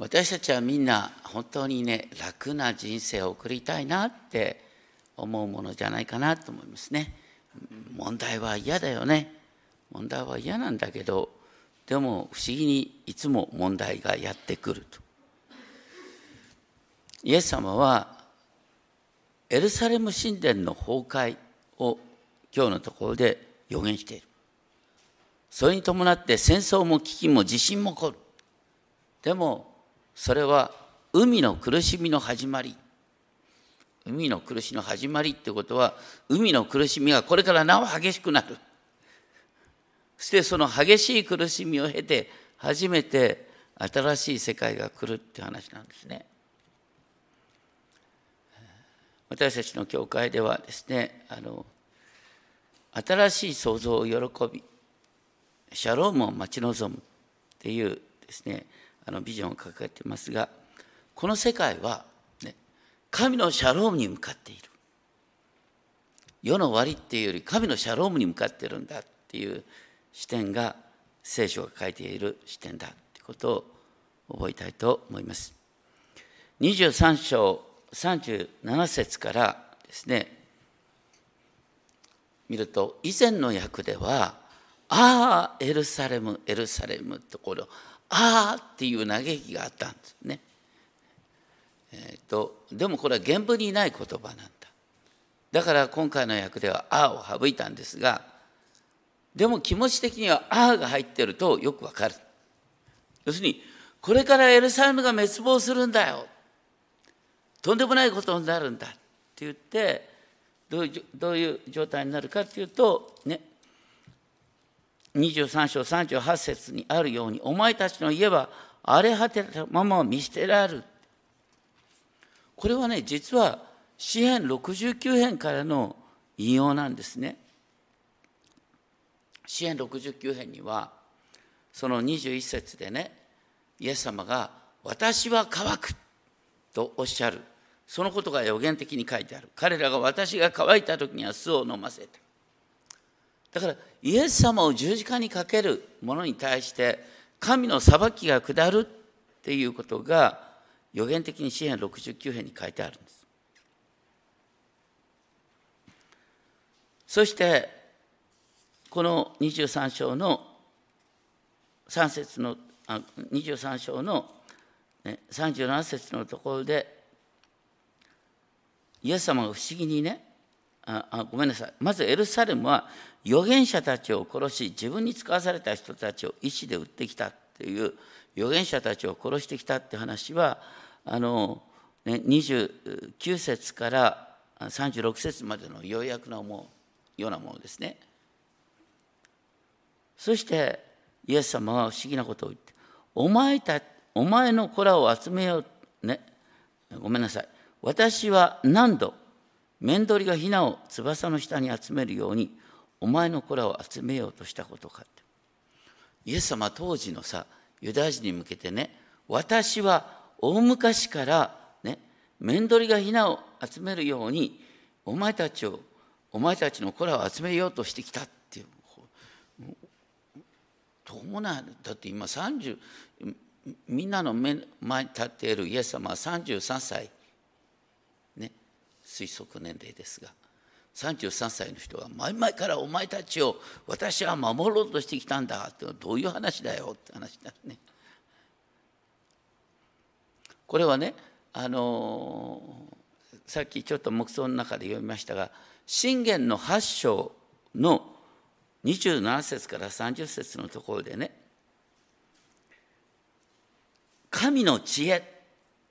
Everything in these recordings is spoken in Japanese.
私たちはみんな本当にね楽な人生を送りたいなって思うものじゃないかなと思いますね。問題は嫌だよね。問題は嫌なんだけどでも不思議にいつも問題がやってくると。イエス様はエルサレム神殿の崩壊を今日のところで予言している。それに伴って戦争も危機も地震も起こる。でもそれは海の苦しみの始まり。海の苦しみの始まりってことは海の苦しみがこれからなお激しくなる。そしてその激しい苦しみを経て初めて新しい世界が来るって話なんですね。私たちの教会ではですねあの新しい創造を喜びシャロームを待ち望むっていうですねあのビジョンを掲げていますがこの世界は、ね、神のシャロームに向かっている世の終わりっていうより神のシャロームに向かってるんだっていう視点が聖書が書いている視点だということを覚えたいと思います。23章37節からですね見ると以前の訳では「ああエルサレムエルサレム」ところ「ああ」っていう嘆きがあったんですね。えーと、でもこれは原文にない言葉なんだ。だから今回の訳では「あ」を省いたんですがでも気持ち的には「ああ」が入ってるとよくわかる。要するにこれからエルサレムが滅亡するんだよとんでもないことになるんだって言ってどういうどういう状態になるかっていうとね23章38節にあるようにお前たちの家は荒れ果てたまま見捨てられる。これはね実は詩編69編からの引用なんですね。詩編69編にはその21節でねイエス様が「私は乾く」とおっしゃる。そのことが予言的に書いてある。彼らが私が乾いた時には酢を飲ませた。だからイエス様を十字架にかける者に対して神の裁きが下るっていうことが予言的に詩篇69編に書いてあるんです。そしてこの23章の3節の23章の37節のところでイエス様が不思議にねああごめんなさいまずエルサレムは預言者たちを殺し自分に使わされた人たちを石で撃ってきたっていう預言者たちを殺してきたって話はあの、ね、29節から36節までの要約のもようなものですね。そしてイエス様は不思議なことを言って「お前たお前の子らを集めよう」ねごめんなさい私は何度面取りがヒナを翼の下に集めるようにお前の子らを集めようとしたことかって。イエス様当時のさユダヤ人に向けてね私は大昔からね面取りがヒナを集めるようにお前たちをお前たちの子らを集めようとしてきたっていう。どうもないだって今30みんなの目前に立っているイエス様は33歳。推測年齢ですが33歳の人が前々からお前たちを私は守ろうとしてきたんだってどういう話だよって話だね。これはねあのさっきちょっと黙想の中で読みましたが信玄の8章の27節から30節のところでね神の知恵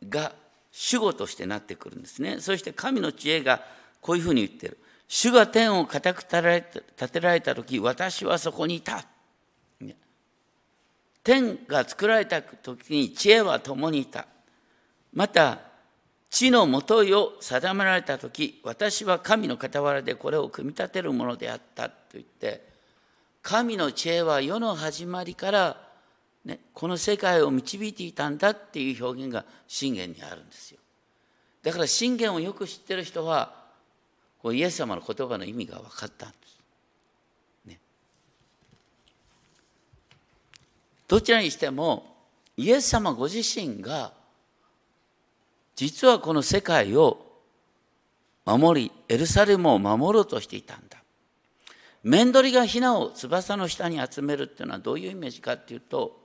が主語としてなってくるんですね。そして神の知恵がこういうふうに言ってる。主が天を固く立てられた時私はそこにいた。天が作られた時に知恵は共にいた。また地のもといを定められた時私は神の傍らでこれを組み立てるものであったと言って神の知恵は世の始まりからね、この世界を導いていたんだっていう表現が信玄にあるんですよ。だから信玄をよく知ってる人はこうイエス様の言葉の意味が分かったんです。ね、どちらにしてもイエス様ご自身が実はこの世界を守りエルサレムを守ろうとしていたんだ面取りがヒナを翼の下に集めるっていうのはどういうイメージかっていうと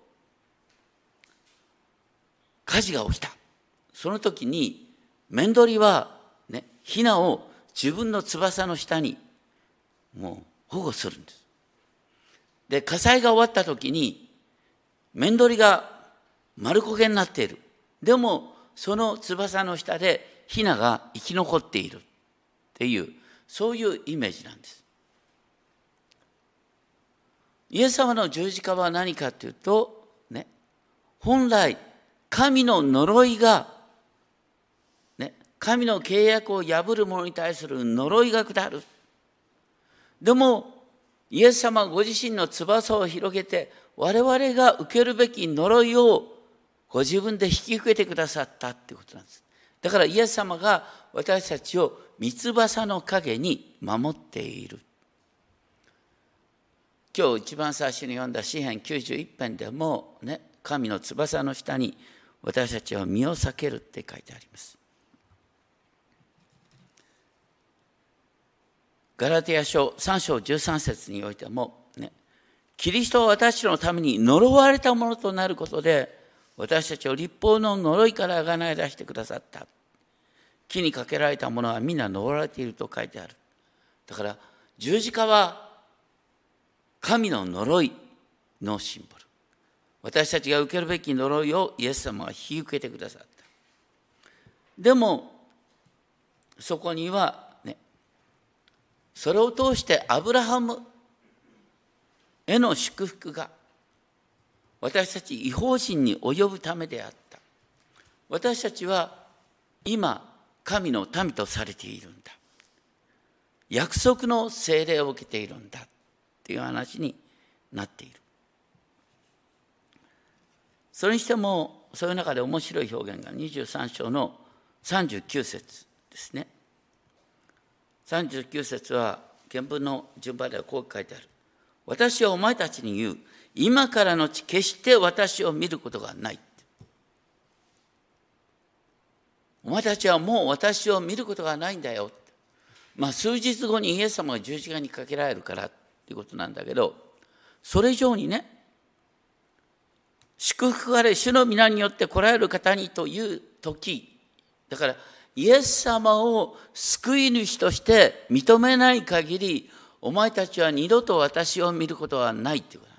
火事が起きたその時に面取りはねヒナを自分の翼の下にもう保護するんです。で火災が終わった時に面取りが丸焦げになっている。でもその翼の下でヒナが生き残っているっていうそういうイメージなんです。イエス様の十字架は何かというと、ね、本来神の呪いがね神の契約を破る者に対する呪いが下る。でも、イエス様ご自身の翼を広げて、我々が受けるべき呪いをご自分で引き受けてくださったってことなんです。だからイエス様が私たちを三翼の陰に守っている。今日一番最初に読んだ詩篇91編でもね、神の翼の下に私たちは身を避けるって書いてあります。ガラテヤ書3章13節においても、ね、キリストは私のために呪われたものとなることで、私たちを立法の呪いからあがない出してくださった。木にかけられたものはみんな呪われていると書いてある。だから十字架は神の呪いのシンボル。私たちが受けるべき呪いをイエス様が引き受けてくださった。でも、そこにはねそれを通してアブラハムへの祝福が私たち違法人に及ぶためであった。私たちは今神の民とされているんだ。約束の精霊を受けているんだっていう話になっている。それにしてもそういう中で面白い表現が23章の39節ですね39節は原文の順番ではこう書いてある。私はお前たちに言う。今からのち決して私を見ることがない。お前たちはもう私を見ることがないんだよ。まあ数日後にイエス様が十字架にかけられるからっていうことなんだけど、それ以上にね、祝福あれ主の皆によって来られる方にという時、だからイエス様を救い主として認めない限り、お前たちは二度と私を見ることはないっていうことなん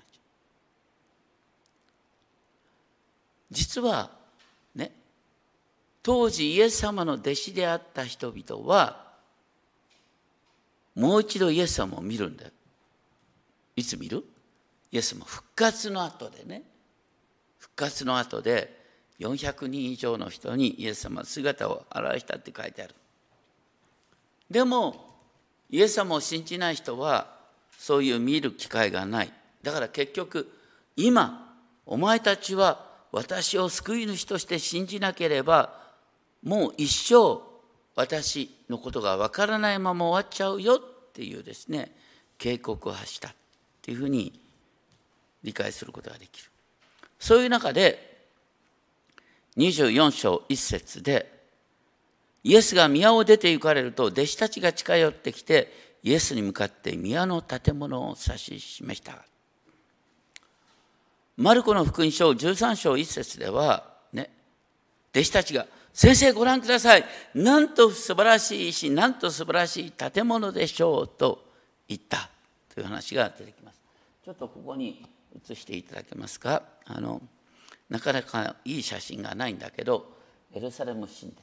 です。実は、ね、当時イエス様の弟子であった人々は、もう一度イエス様を見るんだよ。いつ見る？イエス様復活の後でね、活の後で、400人以上の人にイエス様は姿を現したって書いてある。でも、イエス様を信じない人は、そういう見る機会がない。だから結局、今、お前たちは私を救い主として信じなければ、もう一生私のことがわからないまま終わっちゃうよっていうですね、警告を発したっていうふうに理解することができる。そういう中で、24章1節で、イエスが宮を出て行かれると、弟子たちが近寄ってきて、イエスに向かって宮の建物を指し示した。マルコの福音書13章1節では、ね、弟子たちが、先生ご覧ください。なんと素晴らしい石、なんと素晴らしい建物でしょうと言ったという話が出てきます。ちょっとここに移していただけますか？あのなかなかいい写真がないんだけどエルサレム神殿。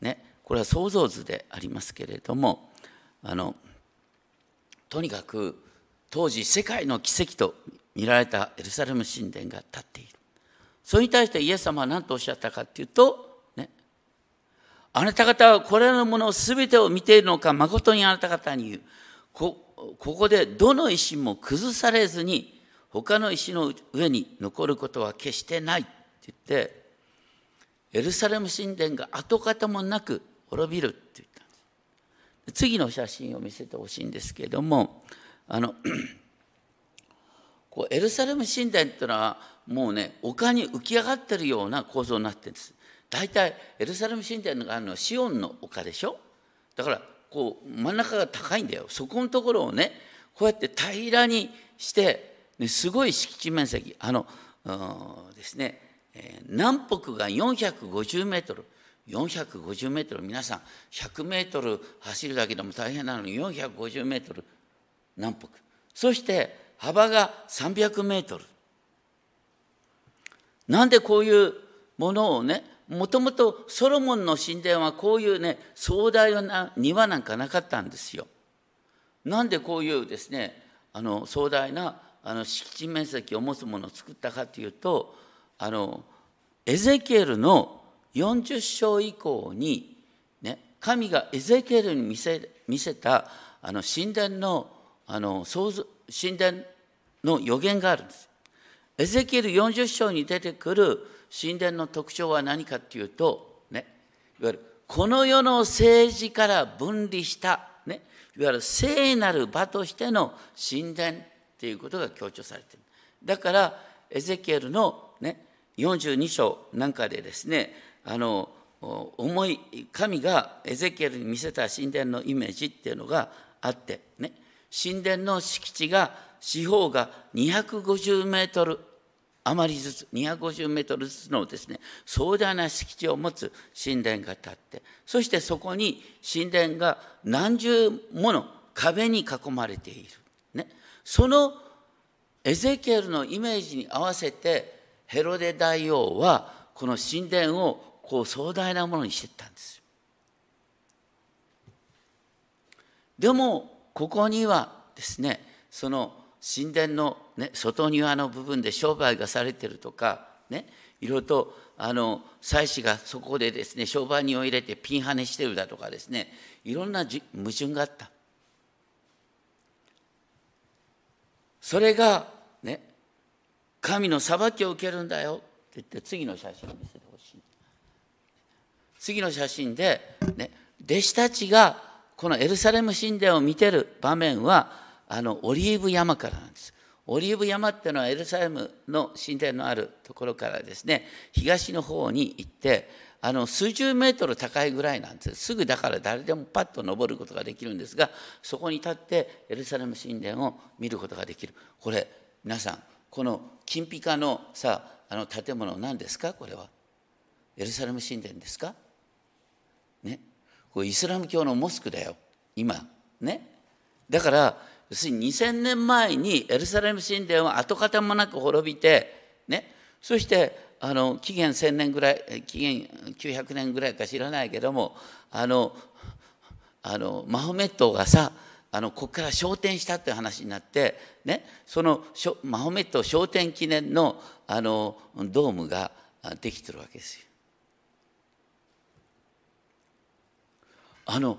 ねこれは想像図でありますけれどもあのとにかく当時世界の奇跡と見られたエルサレム神殿が立っている。それに対してイエス様は何とおっしゃったかっていうと、ね、あなた方はこれらのもの全てを見ているのか誠にあなた方に言う。こここでどの石も崩されずに他の石の上に残ることは決してないって言ってエルサレム神殿が跡形もなく滅びるって言ったんです。次の写真を見せてほしいんですけれどもあのこうエルサレム神殿っていうのはもうね丘に浮き上がってるような構造になってるんです。大体エルサレム神殿があるのはシオンの丘でしょ？だからこう真ん中が高いんだよ。そこのところをねこうやって平らにして、すごい敷地面積あのですね、南北が450メートル。450メートル。皆さん100メートル走るだけでも大変なのに450メートル。南北。そして幅が300メートル。なんでこういうものをねもともとソロモンの神殿はこういうね壮大な庭なんかなかったんですよ。なんでこういうですねあの壮大なあの敷地面積を持つものを作ったかというとあのエゼキエルの40章以降に、ね、神がエゼキエルに見せ見せたあの神殿のあの創造神殿の予言があるんです。エゼキエル40章に出てくる神殿の特徴は何かっていうと、ね、いわゆるこの世の政治から分離した、ね、いわゆる聖なる場としての神殿っていうことが強調されている。だからエゼキエルの、ね、42章なんかでですねあの思い神がエゼキエルに見せた神殿のイメージっていうのがあってね神殿の敷地が四方が250メートル余りずつ250メートルずつのですね壮大な敷地を持つ神殿が建ってそしてそこに神殿が何重もの壁に囲まれている、ね、そのエゼキエルのイメージに合わせてヘロデ大王はこの神殿をこう壮大なものにしていったんですでもここにはですねその神殿の、ね、外庭の部分で商売がされてるとかねいろいろとあの祭司がそこでですね商売人を入れてピンハネしてるだとかですねいろんな矛盾があった。それがね神の裁きを受けるんだよって言って次の写真を見せてほしい次の写真で、ね、弟子たちがこのエルサレム神殿を見てる場面はあのオリーブ山からなんです。オリーブ山っていうのはエルサレムの神殿のあるところからですね東の方に行ってあの数十メートル高いぐらいなんですすぐだから誰でもパッと登ることができるんですがそこに立ってエルサレム神殿を見ることができる。これ皆さんこの金ピカのさあの建物何ですか？これは。エルサレム神殿ですか？ね？これイスラム教のモスクだよ。今。ね？だから要するに2000年前にエルサレム神殿は跡形もなく滅びてね？そしてあの紀元1000年ぐらい紀元900年ぐらいか知らないけどもあのあのマホメットがさあのここから昇天したって話になって、ね、そのマホメット昇天記念のあのドームができてるわけですよ。あの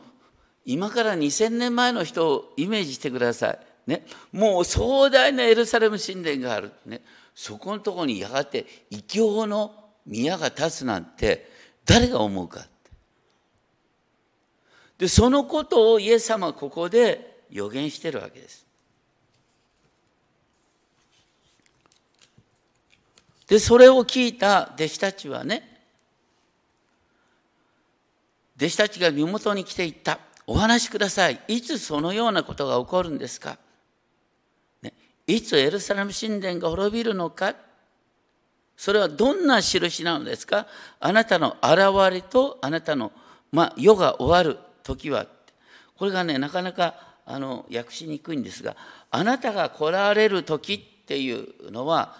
今から2000年前の人をイメージしてください。ね、もう壮大なエルサレム神殿がある。ね、そこのところにやがて異教の宮が立つなんて誰が思うか。で、そのことをイエス様はここで予言してるわけです。で、それを聞いた弟子たちはね、弟子たちが身元に来ていった。お話しください。いつそのようなことが起こるんですか、いつエルサレム神殿が滅びるのかそれはどんな印なのですか？あなたの現れとあなたの、まあ、世が終わる時は。これがね、なかなかあの訳しにくいんですが、あなたが来られる時っていうのは、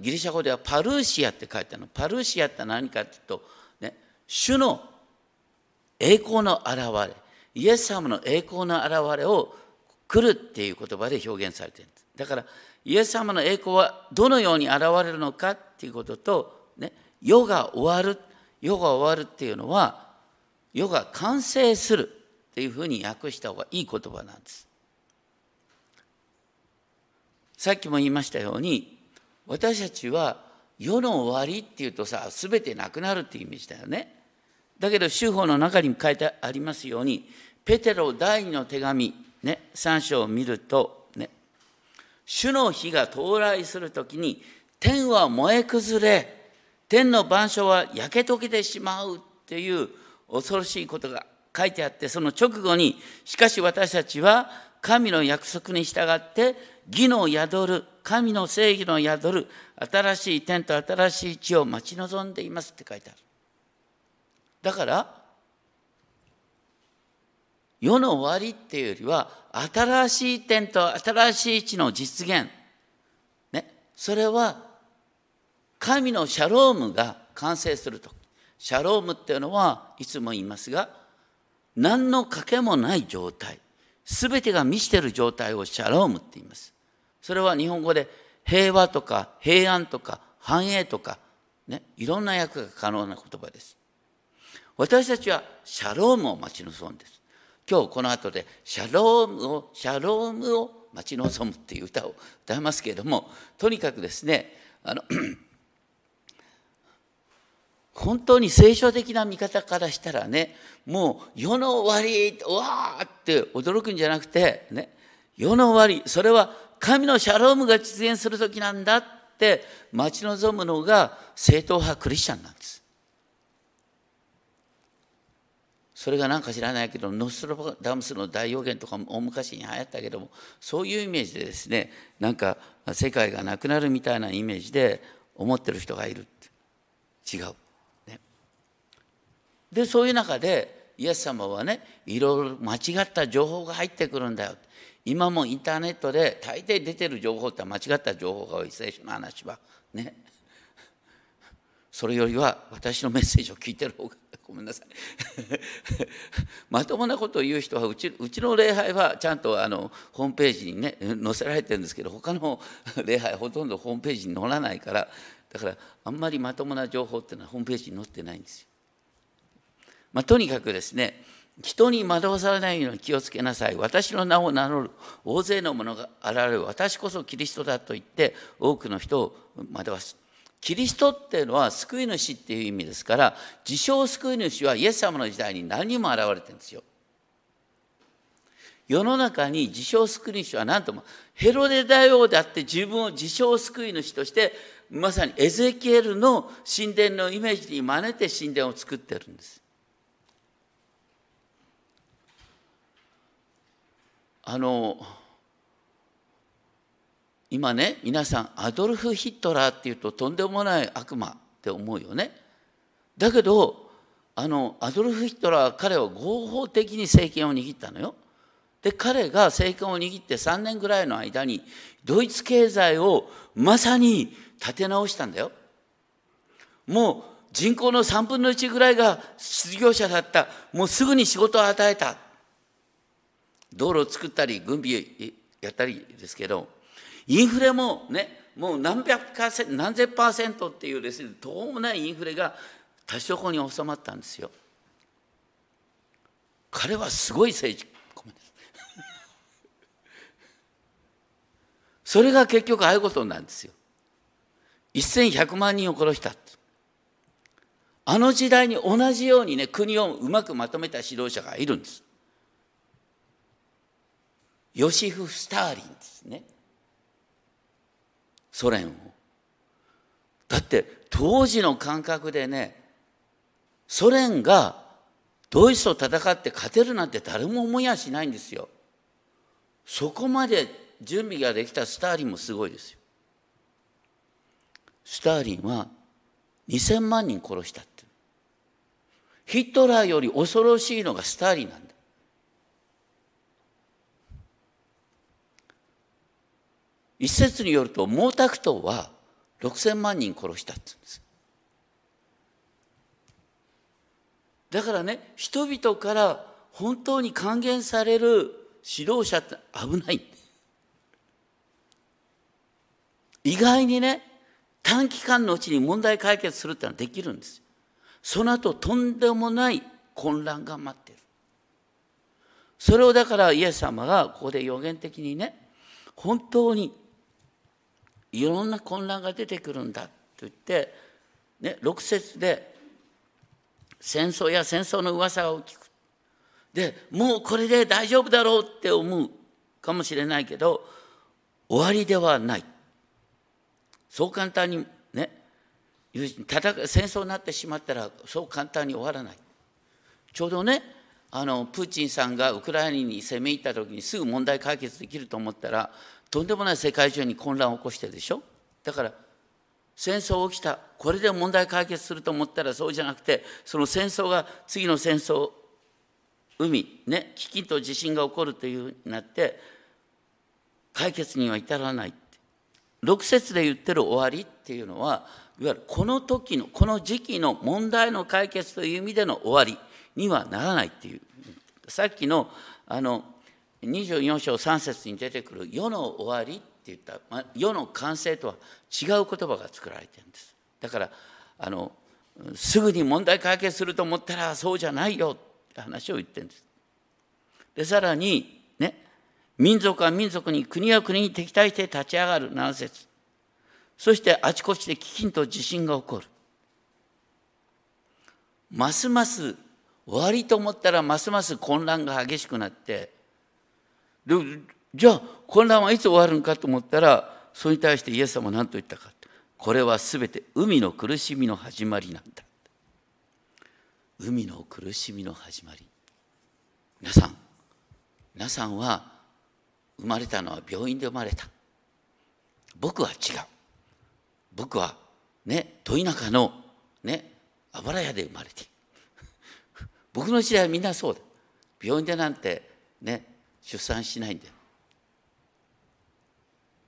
ギリシャ語ではパルーシアって書いてあるの。パルーシアって何かっていうと、ね、主の栄光の現れ、イエス様の栄光の現れを来るっていう言葉で表現されてるんです。だから、イエス様の栄光はどのように現れるのかっていうことと、ね、世が終わる、世が終わるっていうのは、世が完成するっていうふうに訳した方がいい言葉なんです。さっきも言いましたように、私たちは世の終わりっていうとさ、すべてなくなるっていうイメージだよね。だけど、修法の中に書いてありますように、ペテロ第二の手紙、ね、3章を見ると、主の日が到来するときに、天は燃え崩れ天の万象は焼け溶けてしまうっていう恐ろしいことが書いてあってその直後にしかし私たちは神の約束に従って義の宿る神の正義の宿る新しい天と新しい地を待ち望んでいますって書いてある。だから世の終わりっていうよりは新しい点と新しい地の実現、ね、それは神のシャロームが完成すると。シャロームっていうのはいつも言いますが何の賭けもない状態。全てが満ちてる状態をシャロームって言います。それは日本語で平和とか平安とか繁栄とか、ね、いろんな訳が可能な言葉です。私たちはシャロームを待ち望んです今日この後でシャロームをシャロームを待ち望むっていう歌を歌いますけれどもとにかくですねあの 本当に聖書的な見方からしたらねもう世の終わりわーって驚くんじゃなくてね世の終わりそれは神のシャロームが実現する時なんだって待ち望むのが正統派クリスチャンなんです。それが何か知らないけどノストラダムスの大予言とかも大昔に流行ったけどもそういうイメージでですねなんか世界がなくなるみたいなイメージで思ってる人がいる違う。ね、でそういう中でイエス様はねいろいろ間違った情報が入ってくるんだよ。今もインターネットで大抵出てる情報って間違った情報が多い。聖書の話は。ね。それよりは私のメッセージを聞いてる方がごめんなさい。まともなことを言う人はうちうちの礼拝はちゃんとあのホームページにね載せられてるんですけど他の 礼拝ほとんどホームページに載らないからだからあんまりまともな情報っていうのはホームページに載ってないんですよ。まあ、とにかくですね人に惑わされないように気をつけなさい。私の名を名乗る大勢の者が現れる私こそキリストだと言って多くの人を惑わす。キリストっていうのは救い主っていう意味ですから自称救い主はイエス様の時代に何人も現れてるんですよ。世の中に自称救い主は何ともヘロデ大王であって自分を自称救い主としてまさにエゼキエルの神殿のイメージに真似て神殿を作ってるんです。あの今ね皆さんアドルフ・ヒットラーっていうととんでもない悪魔って思うよね。だけどあのアドルフ・ヒットラー彼は合法的に政権を握ったのよ。で彼が政権を握って3年ぐらいの間にドイツ経済をまさに立て直したんだよ。もう人口の3分の1ぐらいが失業者だった。もうすぐに仕事を与えた。道路を作ったり軍備やったりですけどインフレもねもう何百パーセント何千パーセントっていうですねどうもないインフレが多少に収まったんですよ。彼はすごい政治 それが結局ああいうことなんですよ。1100万人を殺した。あの時代に同じようにね国をうまくまとめた指導者がいるんです。ヨシフ・スターリンですね。ソ連を。だって当時の感覚でねソ連がドイツと戦って勝てるなんて誰も思いやしないんですよ。そこまで準備ができたスターリンもすごいですよ。スターリンは2000万人殺したって。ヒットラーより恐ろしいのがスターリンなんだ。一説によると毛沢東は6,000万人殺したって言うんです。だからね人々から本当に還元される指導者って危ない意外にね短期間のうちに問題解決するってのはできるんです。その後とんでもない混乱が待ってる。それをだからイエス様がここで予言的にね本当にいろんな混乱が出てくるんだと言って、ね、6節で戦争や戦争の噂を聞く。でもうこれで大丈夫だろうって思うかもしれないけど終わりではない。そう簡単にね戦争になってしまったらそう簡単に終わらない。ちょうどねあのプーチンさんがウクライナに攻め入った時にすぐ問題解決できると思ったらとんでもない世界中に混乱を起こしてるでしょ？だから戦争起きたこれで問題解決すると思ったらそうじゃなくてその戦争が次の戦争海ね飢饉と地震が起こるというふうになって解決には至らない。6節で言ってる終わりっていうのはいわゆるこの時のこの時期の問題の解決という意味での終わりにはならないっていう。さっきのあの24章3節に出てくる世の終わりって言った、まあ、世の完成とは違う言葉が作られてるんです。だからあのすぐに問題解決すると思ったらそうじゃないよって話を言ってるんです。でさらにね民族は民族に国は国に敵対して立ち上がる。7節。そしてあちこちで飢饉と地震が起こる。ますます終わりと思ったらますます混乱が激しくなってじゃあ混乱はいつ終わるんかと思ったらそれに対してイエス様は何と言ったかこれは全て海の苦しみの始まりなんだ。海の苦しみの始まり。皆さん皆さんは生まれたのは病院で生まれた。僕は違う。僕はねど田舎のねあばら屋で生まれて。僕の時代はみんなそうだ。病院でなんてね出産しないんだよ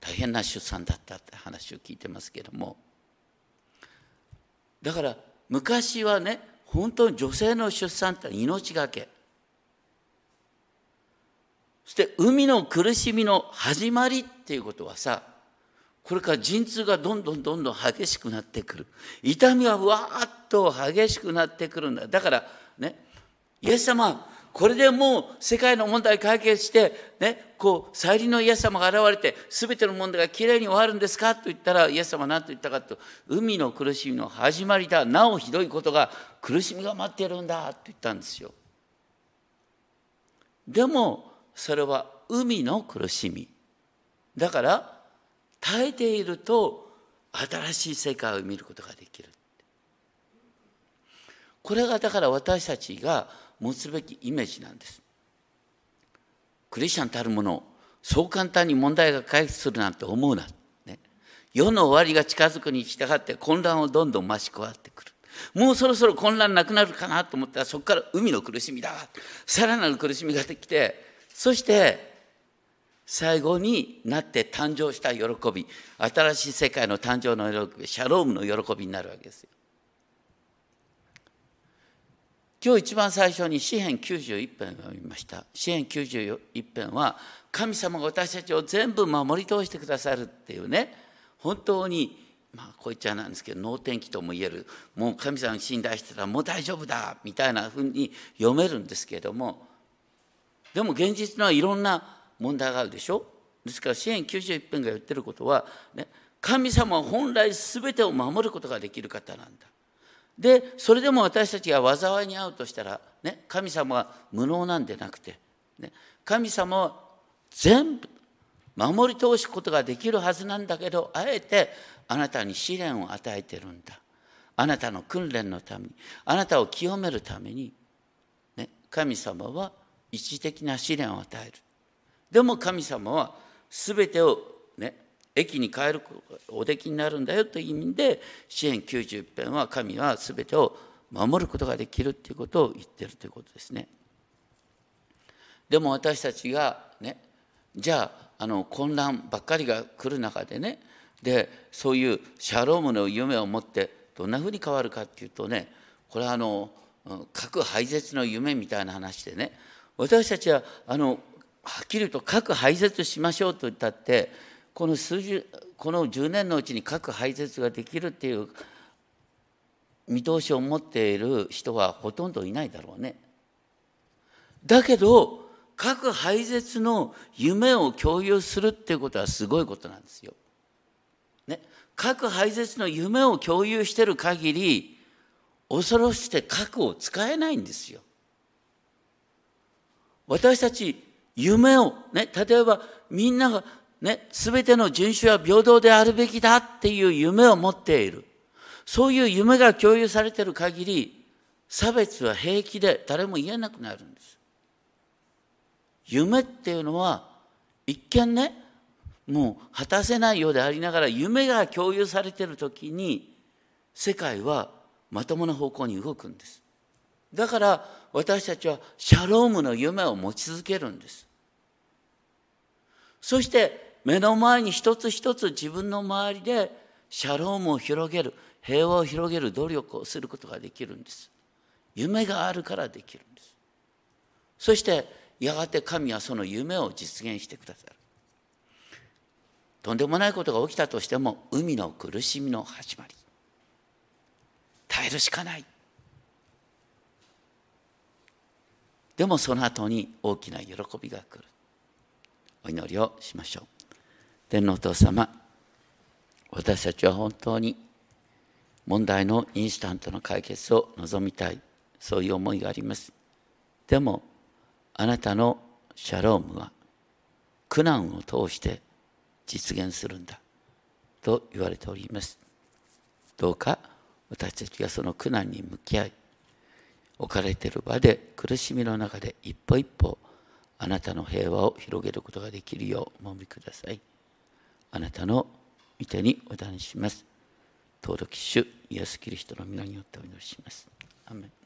大変な出産だったって話を聞いてますけども。だから昔はね本当に女性の出産って命がけ。そして海の苦しみの始まりっていうことはさこれから陣痛がどんどんどんどん激しくなってくる。痛みはわーっと激しくなってくるんだ。だからねイエス様これでもう世界の問題解決して、ね、こう、再臨のイエス様が現れて、すべての問題がきれいに終わるんですか？と言ったら、イエス様は何と言ったかと、海の苦しみの始まりだ。なおひどいことが、苦しみが待っているんだと言ったんですよ。でも、それは海の苦しみ。だから、耐えていると、新しい世界を見ることができる。これがだから私たちが持つべきイメージなんです。クリスチャンたるものそう簡単に問題が解決するなんて思うな。ね、世の終わりが近づくに従って混乱をどんどん増し加わってくる。もうそろそろ混乱なくなるかなと思ったらそこから海の苦しみだ。さらなる苦しみができて、そして最後になって誕生した喜び、新しい世界の誕生の喜び、シャロームの喜びになるわけですよ。今日一番最初に詩編91編を読みました。詩編91編は神様が私たちを全部守り通してくださるっていうね本当にまあこいつはなんですけど能天気とも言えるもう神様に信頼してたらもう大丈夫だみたいなふうに読めるんですけれどもでも現実のはいろんな問題があるでしょ？ですから詩編91編が言ってることは、ね、神様は本来全てを守ることができる方なんだ。でそれでも私たちが災いに遭うとしたら、ね、神様は無能なんでなくて、ね、神様は全部守り通すことができるはずなんだけどあえてあなたに試練を与えてるんだ。あなたの訓練のためにあなたを清めるために、ね、神様は一時的な試練を与える。でも神様は全てをね駅に帰るおできになるんだよという意味で支援90編は神は全てを守ることができるということを言ってるということですね。でも私たちがねじゃああの混乱ばっかりが来る中でねでそういうシャロームの夢を持ってどんなふうに変わるかっていうとねこれはあの核廃絶の夢みたいな話でね私たちはあのはっきり言うと核廃絶しましょうと言ったってこの数十この10年のうちに核廃絶ができるっていう見通しを持っている人はほとんどいないだろうね。だけど核廃絶の夢を共有するっていうことはすごいことなんですよ。ね、核廃絶の夢を共有してる限り恐ろしくて核を使えないんですよ。私たち夢をね例えばみんながね、全ての人種は平等であるべきだっていう夢を持っている。そういう夢が共有されている限り、差別は平気で誰も言えなくなるんです。夢っていうのは、一見ね、もう果たせないようでありながら、夢が共有されている時に、世界はまともな方向に動くんです。だから私たちはシャロームの夢を持ち続けるんです。そして目の前に一つ一つ自分の周りでシャロームを広げる平和を広げる努力をすることができるんです。夢があるからできるんです。そしてやがて神はその夢を実現してくださる。とんでもないことが起きたとしても海の苦しみの始まり。耐えるしかない。でもその後に大きな喜びが来る。お祈りをしましょう。天皇お父様私たちは本当に問題のインスタントの解決を望みたいそういう思いがありますでもあなたのシャロームは苦難を通して実現するんだと言われておりますどうか私たちがその苦難に向き合い置かれている場で苦しみの中で一歩一歩あなたの平和を広げることができるようお守りください。あなたの御手にお断りします。登録主イエス・キリストの皆によってお祈りします。アメン